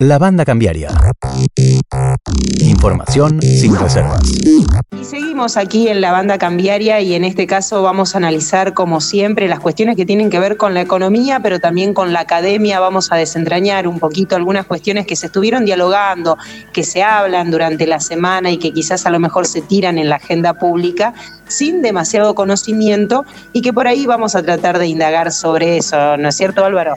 La banda cambiaria. Información sin reservas. Y seguimos aquí en la banda cambiaria y en este caso vamos a analizar como siempre las cuestiones que tienen que ver con la economía, pero también con la academia. Vamos a desentrañar un poquito algunas cuestiones que se estuvieron dialogando, que se hablan durante la semana y que quizás a lo mejor se tiran en la agenda pública sin demasiado conocimiento y que por ahí vamos a tratar de indagar sobre eso, ¿no es cierto Álvaro?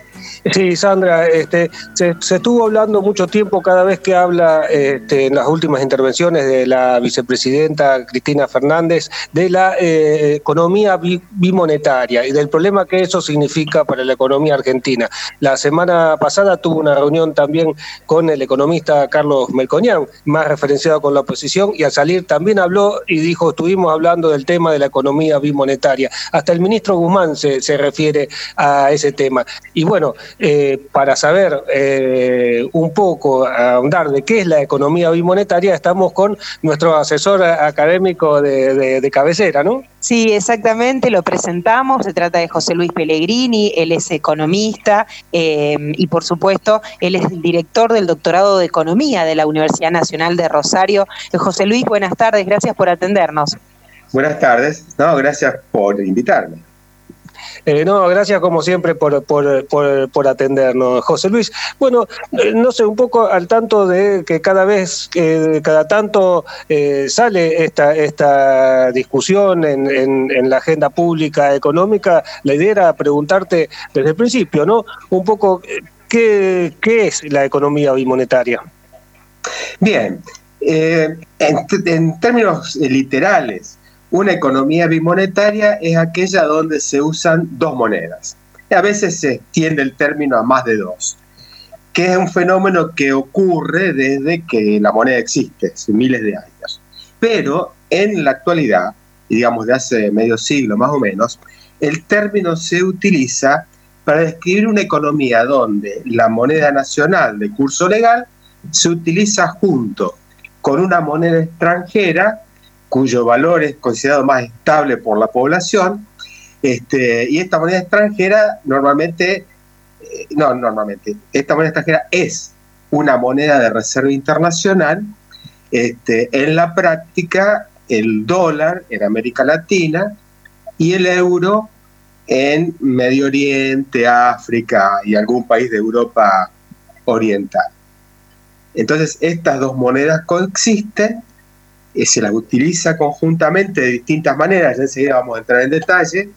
Sí, Sandra, este, se, estuvo hablando mucho tiempo cada vez que habla este, en las últimas intervenciones de la vicepresidenta Cristina Fernández de la eh, economía bimonetaria y del problema que eso significa para la economía argentina. La semana pasada tuvo una reunión también con el economista Carlos Melcoñán, más referenciado con la oposición, y al salir también habló y dijo, estuvimos hablando del tema de la economía bimonetaria. Hasta el ministro Guzmán se, se refiere a ese tema. Y bueno, eh, para saber eh, un poco, ahondar de qué es la economía bimonetaria, estamos con nuestro asesor académico de, cabecera, ¿no? Sí, exactamente, lo presentamos. Se trata de José Luis Pellegrini, él es economista eh, y, por supuesto, él es el director del doctorado de Economía de la Universidad Nacional de Rosario. José Luis, buenas tardes, gracias por atendernos. Buenas tardes, no, gracias por invitarme. Eh, no, gracias como siempre por, por, atendernos, José Luis. Bueno, eh, no sé, un poco al tanto de que cada vez, cada tanto eh, sale esta, esta discusión en, en, la agenda pública económica, la idea era preguntarte desde el principio, ¿no? Un poco, ¿qué, qué es la economía bimonetaria? Bien, en, en términos literales, una economía bimonetaria es aquella donde se usan dos monedas. A veces se extiende el término a más de dos, que es un fenómeno que ocurre desde que la moneda existe, miles de años. Pero en la actualidad, digamos de hace medio siglo más o menos, el término se utiliza para describir una economía donde la moneda nacional de curso legal se utiliza junto con una moneda extranjera cuyo valor es considerado más estable por la población, este, y esta moneda extranjera normalmente, eh, no, normalmente, esta moneda extranjera es una moneda de reserva internacional, este, en la práctica el dólar en América Latina y el euro en Medio Oriente, África y algún país de Europa Oriental. Entonces, estas dos monedas coexisten se las utiliza conjuntamente de distintas maneras, ya enseguida vamos a entrar en detalle,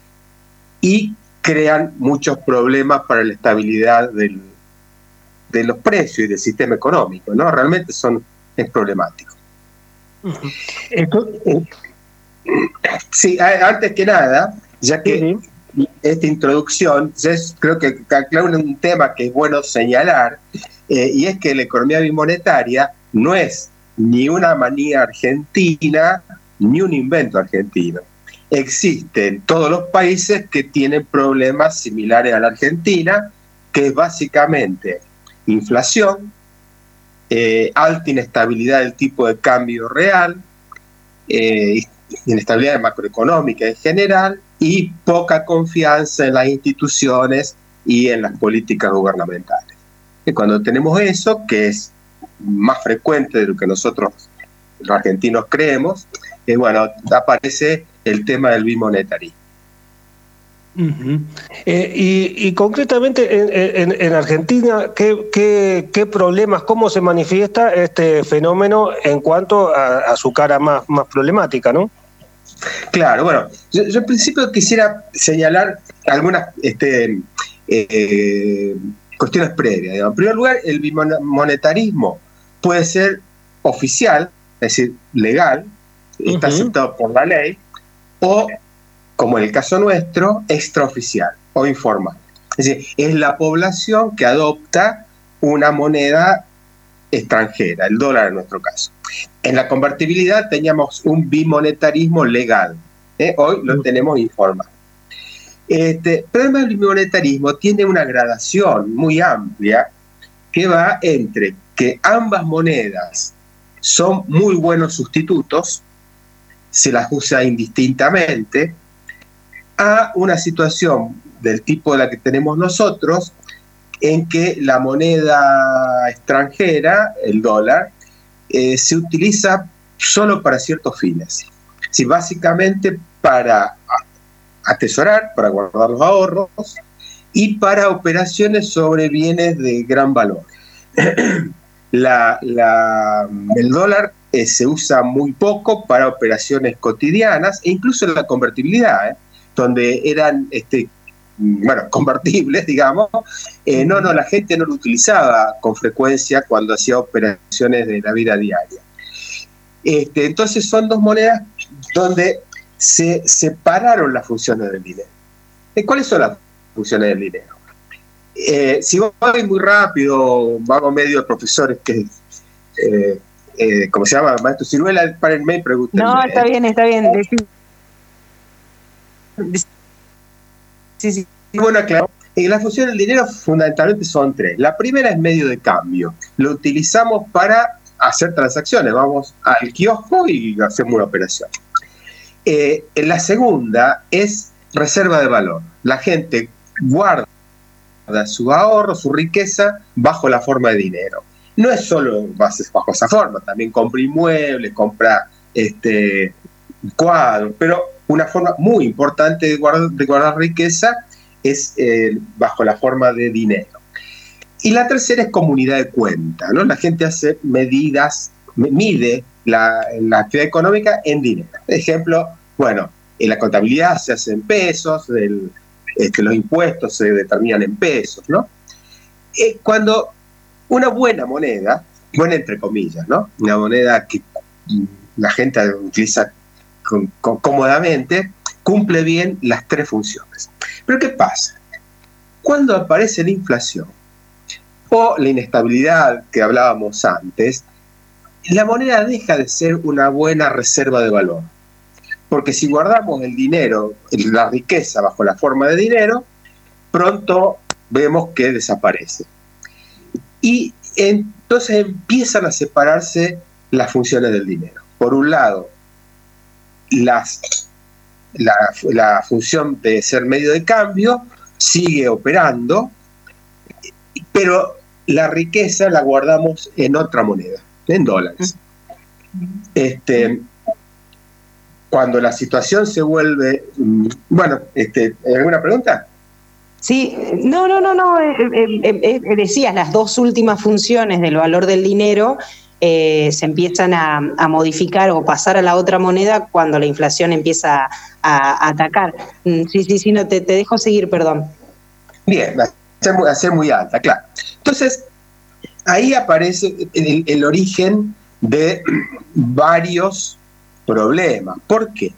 y crean muchos problemas para la estabilidad del, de los precios y del sistema económico, ¿no? Realmente son, es problemático. sí, antes que nada, ya que esta introducción, creo que aclara un tema que es bueno señalar, eh, y es que la economía bimonetaria no es ni una manía argentina, ni un invento argentino. Existe en todos los países que tienen problemas similares a la Argentina, que es básicamente inflación, eh, alta inestabilidad del tipo de cambio real, eh, inestabilidad macroeconómica en general y poca confianza en las instituciones y en las políticas gubernamentales. Y cuando tenemos eso, que es más frecuente de lo que nosotros los argentinos creemos, y bueno, aparece el tema del bimonetarismo. Eh, y, concretamente en, Argentina, ¿qué, problemas, cómo se manifiesta este fenómeno en cuanto a, su cara más, más problemática, no? Claro, bueno, yo, en principio quisiera señalar algunas este, eh, cuestiones previas. En primer lugar, el bimonetarismo puede ser oficial, es decir, legal, está aceptado por la ley, o, como en el caso nuestro, extraoficial o informal. Es decir, es la población que adopta una moneda extranjera, el dólar en nuestro caso. En la convertibilidad teníamos un bimonetarismo legal, ¿eh? hoy lo tenemos informal. Este, pero el bimonetarismo tiene una gradación muy amplia que va entre que ambas monedas son muy buenos sustitutos, se las usa indistintamente, a una situación del tipo de la que tenemos nosotros, en que la moneda extranjera, el dólar, eh, se utiliza solo para ciertos fines. Sí, básicamente para atesorar, para guardar los ahorros y para operaciones sobre bienes de gran valor. el dólar eh, se usa muy poco para operaciones cotidianas e incluso en la convertibilidad, ¿eh? donde eran este, bueno, convertibles, digamos, eh, no, no, la gente no lo utilizaba con frecuencia cuando hacía operaciones de la vida diaria. Este, entonces son dos monedas donde se separaron las funciones del dinero. ¿Cuáles son las funciones del dinero? Eh, si voy muy rápido, vamos medio de profesores que, eh, eh, ¿cómo se llama? Maestro Ciruela, párenme y pregúntenme. No, está bien, está bien. Sí, sí. Bueno, claro. Y las funciones del dinero fundamentalmente son tres. La primera es medio de cambio. Lo utilizamos para hacer transacciones. Vamos al kiosco y hacemos una operación. la segunda es reserva de valor. La gente guarda su ahorro, su riqueza, bajo la forma de dinero. No es solo bajo esa forma, también compra inmuebles, compra este, cuadros, pero una forma muy importante de guardar, riqueza es eh, bajo la forma de dinero. Y la tercera es comunidad de cuenta, ¿no? La gente hace medidas, mide la, actividad económica en dinero. ejemplo, bueno, en la contabilidad se hace en pesos, el, que los impuestos se determinan en pesos, ¿no? Eh, cuando una buena moneda, buena entre comillas, ¿no? Una moneda que la gente utiliza cómodamente, cumple bien las tres funciones. Pero ¿qué pasa? Cuando aparece la inflación o la inestabilidad que hablábamos antes, la moneda deja de ser una buena reserva de valor porque si guardamos el dinero, la riqueza bajo la forma de dinero, pronto vemos que desaparece. Y entonces empiezan a separarse las funciones del dinero. Por un lado, las, la, la función de ser medio de cambio sigue operando, pero la riqueza la guardamos en otra moneda, en dólares. Este, cuando la situación se vuelve, mm, bueno, este, ¿alguna pregunta? Sí, no, no, no, no, eh, eh, eh, decías, las dos últimas funciones del valor del dinero se empiezan a, modificar o pasar a la otra moneda cuando la inflación empieza a, atacar. Mm, sí, sí, sí, no, te, dejo seguir, perdón. Bien, a ser, muy alta, claro. Entonces, ahí aparece el origen de varios problema. ¿Por qué?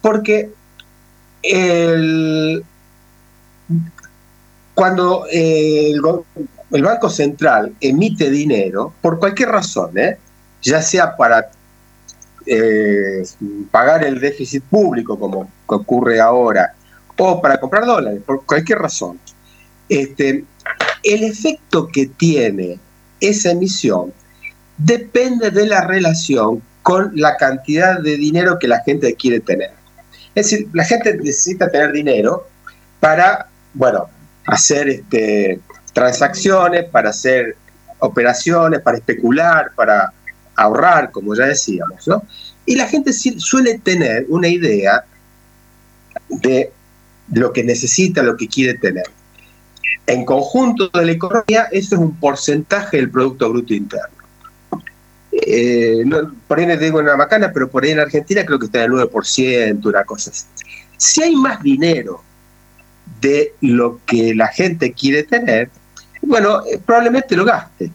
Porque cuando el, Banco Central emite dinero, por cualquier razón, ¿eh? ya sea para eh, pagar el déficit público, como ocurre ahora, o para comprar dólares, por cualquier razón, este, el efecto que tiene esa emisión depende de la relación con la cantidad de dinero que la gente quiere tener. Es decir, la gente necesita tener dinero para, bueno, hacer este, transacciones, para hacer operaciones, para especular, para ahorrar, como ya decíamos, ¿no? Y la gente suele tener una idea de lo que necesita, lo que quiere tener. En conjunto de la economía, eso es un porcentaje del Producto Bruto Interno eh, por ahí no digo una macana, pero por ahí en Argentina creo que está en el 9%, una cosa así. Si hay más dinero de lo que la gente quiere tener, bueno, eh, probablemente lo gaste,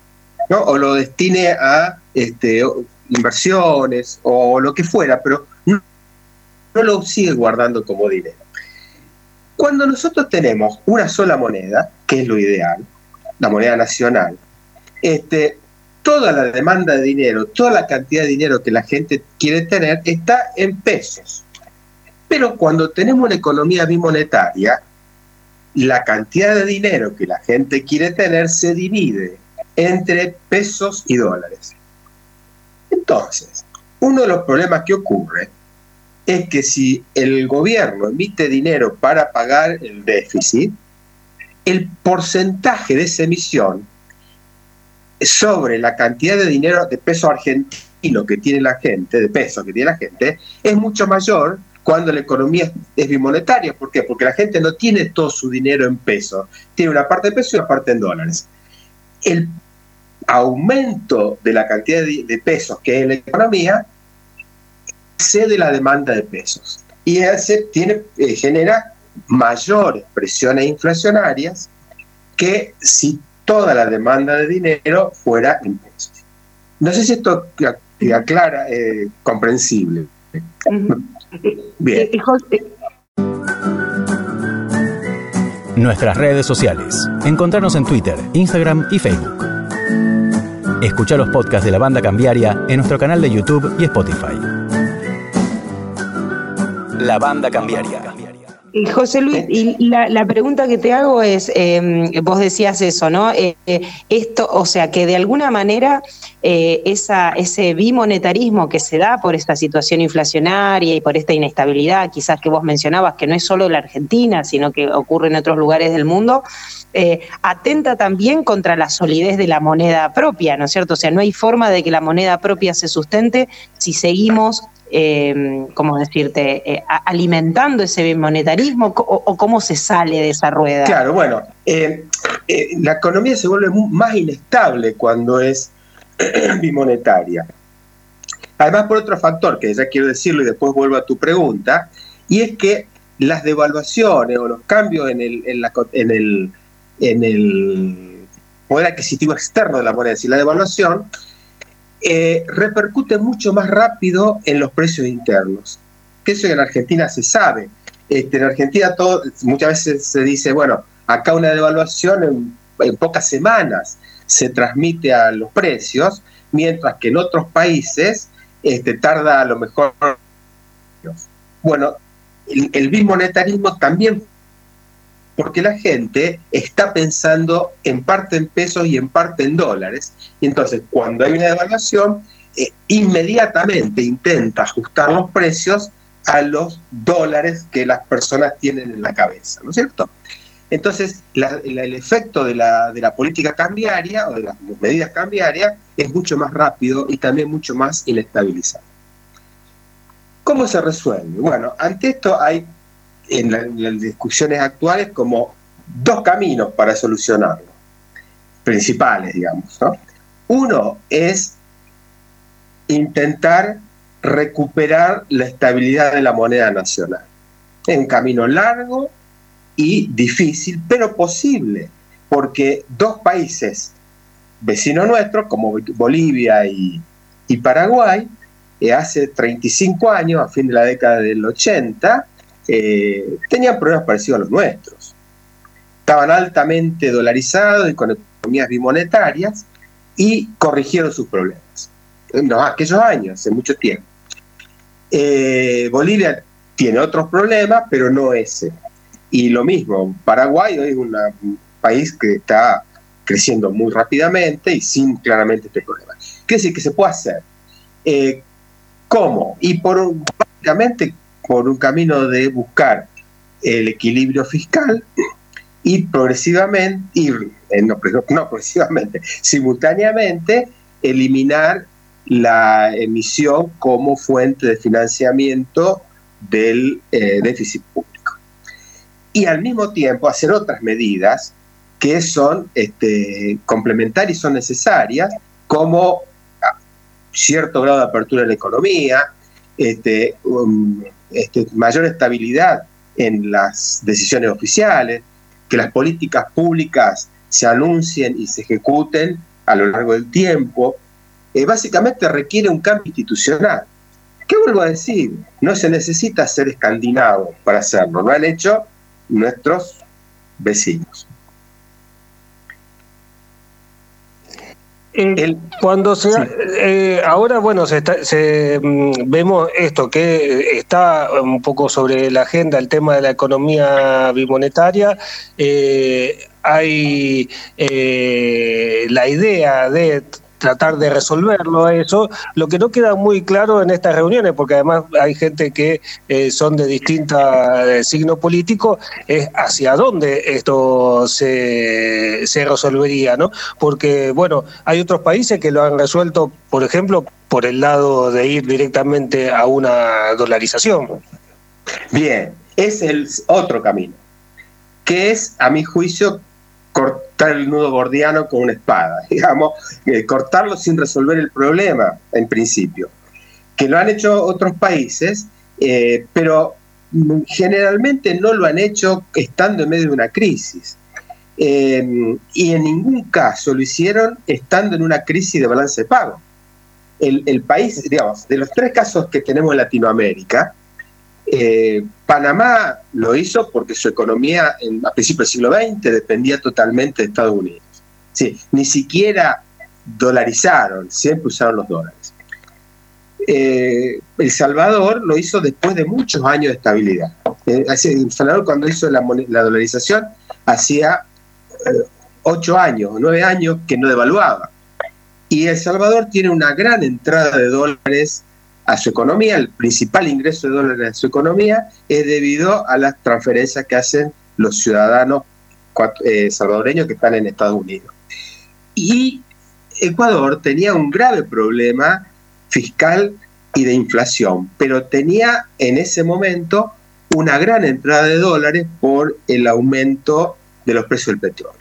¿no? O lo destine a este, inversiones o lo que fuera, pero no, no lo sigue guardando como dinero. Cuando nosotros tenemos una sola moneda, que es lo ideal, la moneda nacional, este, toda la demanda de dinero, toda la cantidad de dinero que la gente quiere tener está en pesos. Pero cuando tenemos una economía bimonetaria, la cantidad de dinero que la gente quiere tener se divide entre pesos y dólares. Entonces, uno de los problemas que ocurre es que si el gobierno emite dinero para pagar el déficit, el porcentaje de esa emisión sobre la cantidad de dinero de peso argentino que tiene la gente, de peso que tiene la gente, es mucho mayor cuando la economía es bimonetaria. ¿Por qué? Porque la gente no tiene todo su dinero en pesos, tiene una parte de peso y una parte en dólares. El aumento de la cantidad de, pesos que hay en la economía excede la demanda de pesos y ese tiene, eh, genera mayores presiones inflacionarias que si toda la demanda de dinero fuera en pesos. No sé si esto te aclara, eh, comprensible. Bien. Nuestras redes sociales. Encontrarnos en Twitter, Instagram y Facebook. Escucha los podcasts de la banda cambiaria en nuestro canal de YouTube y Spotify. La banda cambiaria. Y José Luis, y la, pregunta que te hago es, em, vos decías eso, ¿no? Eh, esto, o sea, que de alguna manera eh, esa, ese bimonetarismo que se da por esta situación inflacionaria y por esta inestabilidad, quizás que vos mencionabas, que no es solo la Argentina, sino que ocurre en otros lugares del mundo, eh, atenta también contra la solidez de la moneda propia, ¿no es cierto? O sea, no hay forma de que la moneda propia se sustente si seguimos eh, ¿cómo decirte?, eh, alimentando ese monetarismo o, cómo se sale de esa rueda? Claro, bueno, eh, la economía se vuelve más inestable cuando es bimonetaria. Además, por otro factor, que ya quiero decirlo y después vuelvo a tu pregunta, y es que las devaluaciones o los cambios en el, en, el poder adquisitivo externo de la moneda, es decir, la devaluación, eh, repercute mucho más rápido en los precios internos. Que eso en Argentina se sabe. Este, en Argentina todo, muchas veces se dice, bueno, acá una devaluación en, pocas semanas se transmite a los precios, mientras que en otros países este, tarda a lo mejor. Bueno, el, el bimonetarismo también porque la gente está pensando en parte en pesos y en parte en dólares. Y entonces, cuando hay una devaluación, eh, inmediatamente intenta ajustar los precios a los dólares que las personas tienen en la cabeza, ¿no es cierto? Entonces, el efecto de la, de la política cambiaria o de las medidas cambiarias es mucho más rápido y también mucho más inestabilizado. ¿Cómo se resuelve? Bueno, ante esto hay en, las discusiones actuales como dos caminos para solucionarlo, principales, digamos. Uno es intentar recuperar la estabilidad de la moneda nacional. Es un camino largo y difícil, pero posible, porque dos países vecinos nuestros, como Bolivia y, Paraguay, eh, hace 35 años, a fin de la década del 80, eh, tenían problemas parecidos a los nuestros. Estaban altamente dolarizados y con economías bimonetarias y corrigieron sus problemas. No, aquellos años, hace mucho tiempo. Eh, Bolivia tiene otros problemas, pero no ese. Y lo mismo, Paraguay es un país que está creciendo muy rápidamente y sin claramente este problema. ¿Qué decir que se puede hacer? Eh, ¿Cómo? Y por básicamente por un camino de buscar el equilibrio fiscal y progresivamente, eh, no, progresivamente, simultáneamente eliminar la emisión como fuente de financiamiento del eh, déficit público. Y al mismo tiempo hacer otras medidas que son este, complementarias y son necesarias, como ah, cierto grado de apertura en la economía, este, um, este, mayor estabilidad en las decisiones oficiales, que las políticas públicas se anuncien y se ejecuten a lo largo del tiempo, eh, básicamente requiere un cambio institucional. ¿Qué vuelvo a decir? No se necesita ser escandinavo para hacerlo, lo han hecho nuestros vecinos. Eh, cuando se, eh, ahora, bueno, se, mm, vemos esto, que está un poco sobre la agenda el tema de la economía bimonetaria. Eh, hay la idea de tratar de resolverlo eso. Lo que no queda muy claro en estas reuniones, porque además hay gente que eh, son de distinta eh, signo político, es hacia dónde esto se, se resolvería, ¿no? Porque, bueno, hay otros países que lo han resuelto, por ejemplo, por el lado de ir directamente a una dolarización. Bien, es el otro camino, que es, a mi juicio, cortar el nudo gordiano con una espada, digamos, eh, cortarlo sin resolver el problema, en principio. Que lo han hecho otros países, eh, pero generalmente no lo han hecho estando en medio de una crisis. Eh, y en ningún caso lo hicieron estando en una crisis de balance de pago. El, el país, digamos, de los tres casos que tenemos en Latinoamérica, eh, Panamá lo hizo porque su economía en, a principios del siglo XX dependía totalmente de Estados Unidos. Sí, ni siquiera dolarizaron, siempre usaron los dólares. Eh, el Salvador lo hizo después de muchos años de estabilidad. Eh, el Salvador cuando hizo la, dolarización hacía ocho años, nueve años que no devaluaba. Y El Salvador tiene una gran entrada de dólares a su economía, el principal ingreso de dólares de su economía es debido a las transferencias que hacen los ciudadanos eh, salvadoreños que están en Estados Unidos. Y Ecuador tenía un grave problema fiscal y de inflación, pero tenía en ese momento una gran entrada de dólares por el aumento de los precios del petróleo.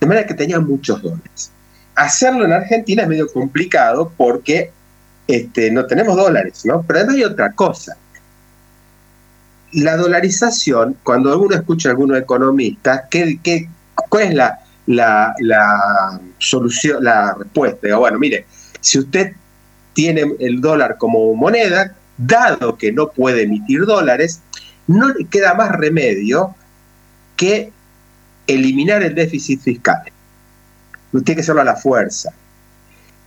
De manera que tenía muchos dólares. Hacerlo en Argentina es medio complicado porque este, no tenemos dólares, ¿no? Pero además hay otra cosa. La dolarización, cuando uno escucha a algunos economistas, ¿qué, cuál es la, solución, la respuesta? bueno, mire, si usted tiene el dólar como moneda, dado que no puede emitir dólares, no le queda más remedio que eliminar el déficit fiscal. Tiene que hacerlo a la fuerza.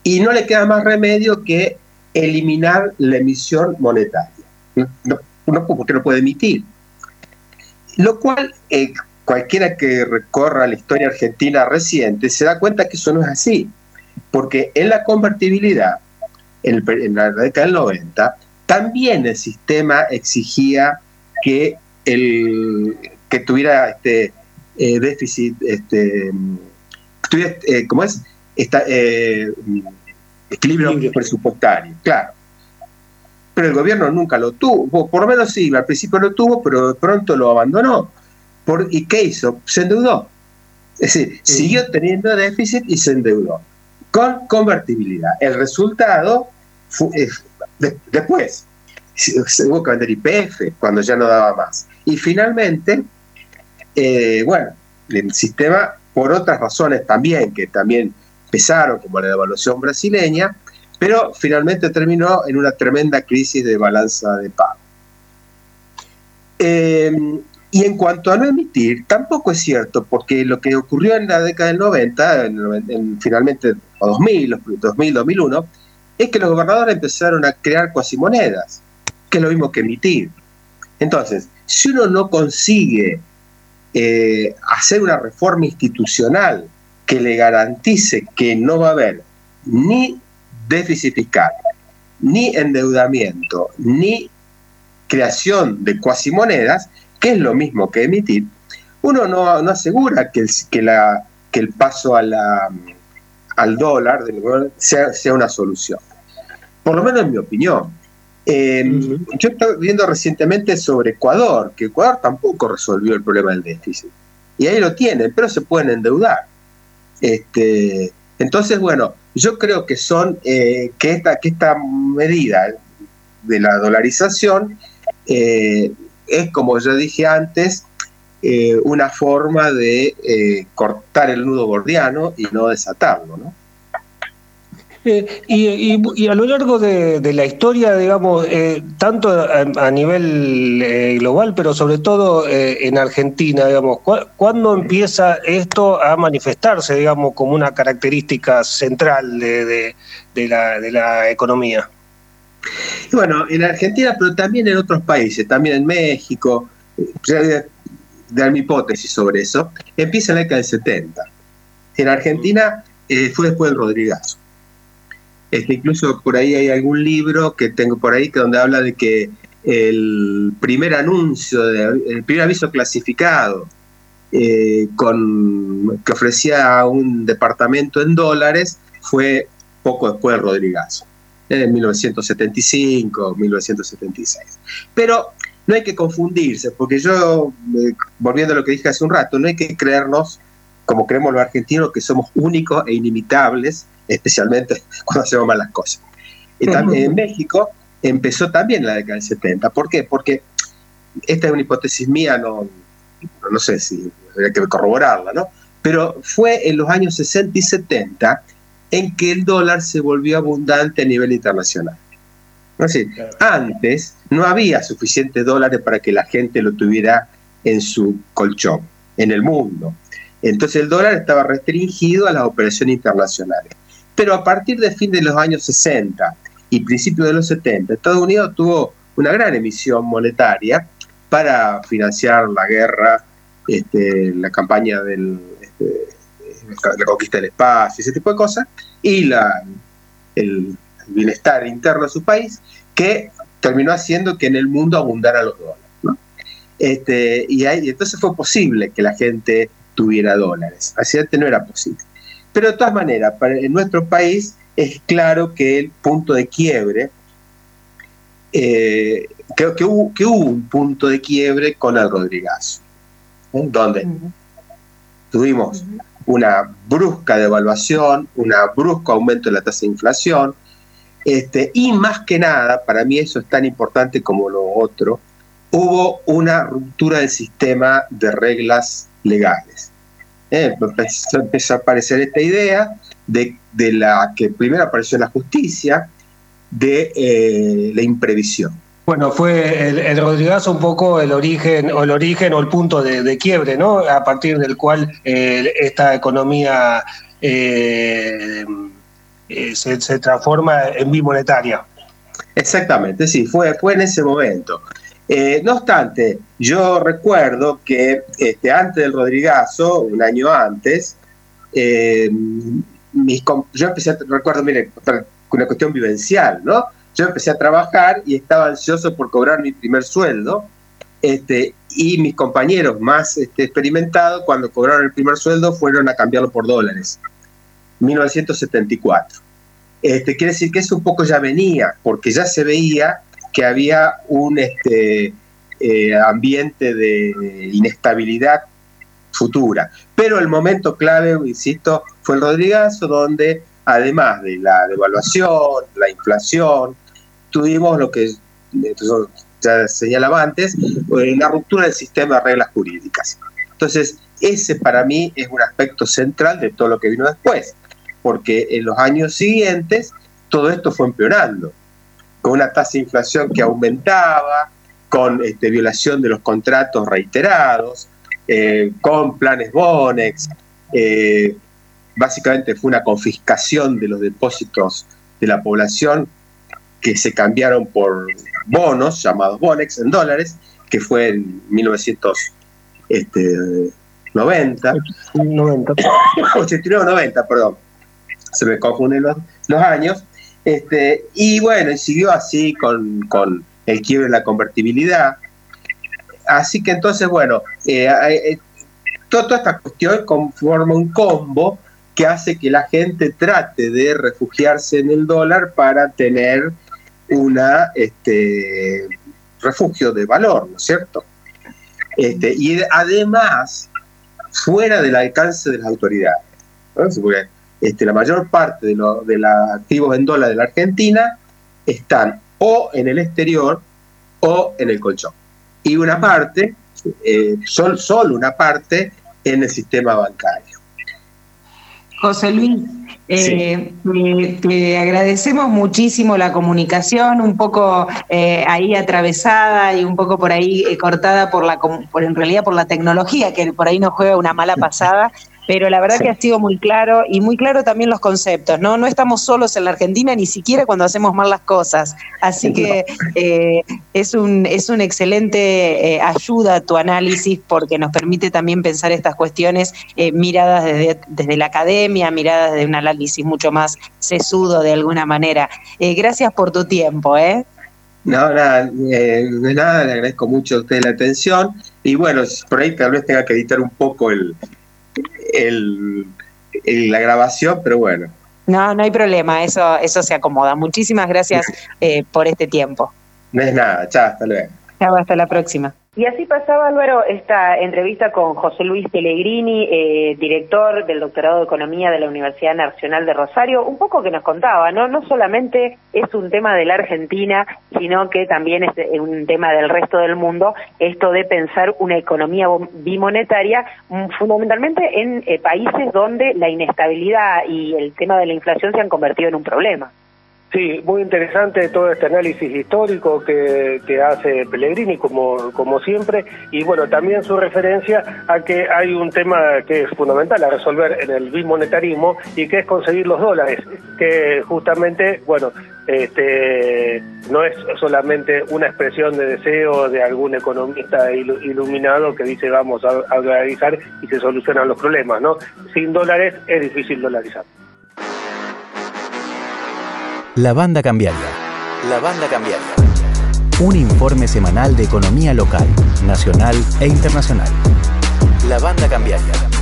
Y no le queda más remedio que eliminar la emisión monetaria. No, porque no puede emitir. Lo cual, eh, cualquiera que recorra la historia argentina reciente se da cuenta que eso no es así. Porque en la convertibilidad, en, la década del 90, también el sistema exigía que, el, que tuviera este, eh, déficit, este, tuviera, eh, ¿cómo es? Esta, equilibrio, presupuestario, claro. Pero el gobierno nunca lo tuvo, por lo menos sí, al principio lo tuvo, pero de pronto lo abandonó. Por, ¿Y qué hizo? Se endeudó. Es decir, siguió teniendo déficit y se endeudó. Con convertibilidad. El resultado, fue, después, se hubo que vender IPF cuando ya no daba más. Y finalmente, eh, bueno, el sistema, por otras razones también, que también pesaron, como la devaluación brasileña, pero finalmente terminó en una tremenda crisis de balanza de pago. Em, y en cuanto a no emitir, tampoco es cierto, porque lo que ocurrió en la década del 90, en, finalmente, o 2000, 2000, 2001, es que los gobernadores empezaron a crear cuasimonedas, que es lo mismo que emitir. Entonces, si uno no consigue eh, hacer una reforma institucional que le garantice que no va a haber ni déficit fiscal, ni endeudamiento, ni creación de cuasimonedas, que es lo mismo que emitir, uno no, asegura que el, que, la, que el paso a la, al dólar sea, sea una solución. Por lo menos en mi opinión. Em, yo estoy viendo recientemente sobre Ecuador, que Ecuador tampoco resolvió el problema del déficit. Y ahí lo tienen, pero se pueden endeudar. Este, entonces, bueno, yo creo que son eh, que, esta, que esta medida de la dolarización eh, es, como yo dije antes, eh, una forma de cortar el nudo gordiano y no desatarlo, ¿no? Eh, y, a lo largo de, la historia, digamos, eh, tanto a, nivel eh, global, pero sobre todo en Argentina, digamos, ¿cuándo empieza esto a manifestarse, digamos, como una característica central de, la, economía? Bueno, en Argentina, pero también en otros países, también en México, dar mi hipótesis sobre eso, empieza en la década del 70. En Argentina fue después del Rodrigazo Este, incluso por ahí hay algún libro que tengo por ahí que donde habla de que el primer anuncio, el primer aviso clasificado eh, con, que ofrecía un departamento en dólares fue poco después de Rodrigazo, en 1975, 1976. Pero no hay que confundirse, porque yo, eh, volviendo a lo que dije hace un rato, no hay que creernos, como creemos los argentinos, que somos únicos e inimitables, especialmente cuando hacemos malas cosas. Y también en México empezó también la década del 70. ¿Por qué? Porque esta es una hipótesis mía, no, no sé si habría que corroborarla, ¿no? Pero fue en los años 60 y 70 en que el dólar se volvió abundante a nivel internacional. Es decir, antes no había suficientes dólares para que la gente lo tuviera en su colchón, en el mundo. Entonces el dólar estaba restringido a las operaciones internacionales. Pero a partir del fin de los años 60 y principios de los 70, Estados Unidos tuvo una gran emisión monetaria para financiar la guerra, este, la campaña del, este, la conquista del espacio, ese tipo de cosas, y el bienestar interno de su país, que terminó haciendo que en el mundo abundara los dólares. Este, y, ahí, entonces fue posible que la gente tuviera dólares. Así antes no era posible. Pero de todas maneras, en nuestro país es claro que el punto de quiebre, eh, que, que, hubo, que, hubo, un punto de quiebre con el Rodrigazo, ¿eh? donde tuvimos una brusca devaluación, un brusco aumento de la tasa de inflación, este, y más que nada, para mí eso es tan importante como lo otro, hubo una ruptura del sistema de reglas legales. Eh, empezó a aparecer esta idea de, la que primero apareció en la justicia, de eh, la imprevisión. Bueno, fue el, el, Rodrigazo un poco el origen o el origen o el punto de, quiebre, ¿no? A partir del cual eh, esta economía eh, eh, se, transforma en bimonetaria. Exactamente, sí, fue, fue en ese momento. Eh, no obstante, yo recuerdo que este, antes del Rodrigazo, un año antes, eh, yo empecé a, recuerdo, mire, una cuestión vivencial, ¿no? Yo empecé a trabajar y estaba ansioso por cobrar mi primer sueldo, este, y mis compañeros más este, experimentados, cuando cobraron el primer sueldo, fueron a cambiarlo por dólares. 1974. Este, quiere decir que eso un poco ya venía, porque ya se veía que había un este, eh, ambiente de inestabilidad futura. Pero el momento clave, insisto, fue el Rodrigazo, donde además de la devaluación, la inflación, tuvimos lo que ya señalaba antes, una ruptura del sistema de reglas jurídicas. Entonces, ese para mí es un aspecto central de todo lo que vino después porque en los años siguientes todo esto fue empeorando, con una tasa de inflación que aumentaba, con este, violación de los contratos reiterados, eh, con planes Bonex, eh, básicamente fue una confiscación de los depósitos de la población que se cambiaron por bonos llamados Bonex en dólares, que fue en 1990. 90. 89 90, perdón se me confunden los, los años. Este, y bueno, y siguió así con, con el quiebre de la convertibilidad. Así que entonces, bueno, eh, eh, toda esta cuestión conforma un combo que hace que la gente trate de refugiarse en el dólar para tener una este, refugio de valor, ¿no es cierto? Este, y además, fuera del alcance de las autoridades. ¿no? Este, la mayor parte de, los activos en dólar de la Argentina están o en el exterior o en el colchón. Y una parte, eh, solo una parte, en el sistema bancario. José Luis, eh, te, agradecemos muchísimo la comunicación, un poco eh, ahí atravesada y un poco por ahí cortada por la, por, en realidad por la tecnología, que por ahí nos juega una mala pasada. pero la verdad que ha sido muy claro y muy claro también los conceptos, ¿no? No estamos solos en la Argentina ni siquiera cuando hacemos mal las cosas, así que eh, es, un, es un excelente eh, ayuda a tu análisis porque nos permite también pensar estas cuestiones eh, miradas desde, desde, la academia, miradas desde un análisis mucho más sesudo de alguna manera. gracias por tu tiempo, ¿eh? No, nada, de nada, le agradezco mucho a usted la atención y bueno, por ahí tal vez tenga que editar un poco el, el, la grabación, pero bueno. No, no hay problema, eso, eso se acomoda. Muchísimas gracias eh, por este tiempo. No es nada, chao, hasta luego. Chao, hasta la próxima. Y así pasaba, Álvaro, esta entrevista con José Luis Pellegrini, eh, director del doctorado de Economía de la Universidad Nacional de Rosario, un poco que nos contaba, ¿no? No solamente es un tema de la Argentina, sino que también es un tema del resto del mundo, esto de pensar una economía bimonetaria, mm, fundamentalmente en eh, países donde la inestabilidad y el tema de la inflación se han convertido en un problema. Sí, muy interesante todo este análisis histórico que, hace Pellegrini, como, como siempre, y bueno, también su referencia a que hay un tema que es fundamental a resolver en el bimonetarismo y que es conseguir los dólares, que justamente, bueno, este, no es solamente una expresión de deseo de algún economista iluminado que dice vamos a, a dolarizar y se solucionan los problemas, ¿no? Sin dólares es difícil dolarizar. La Banda Cambiaria. La Banda Cambiaria. Un informe semanal de economía local, nacional e internacional. La Banda Cambiaria.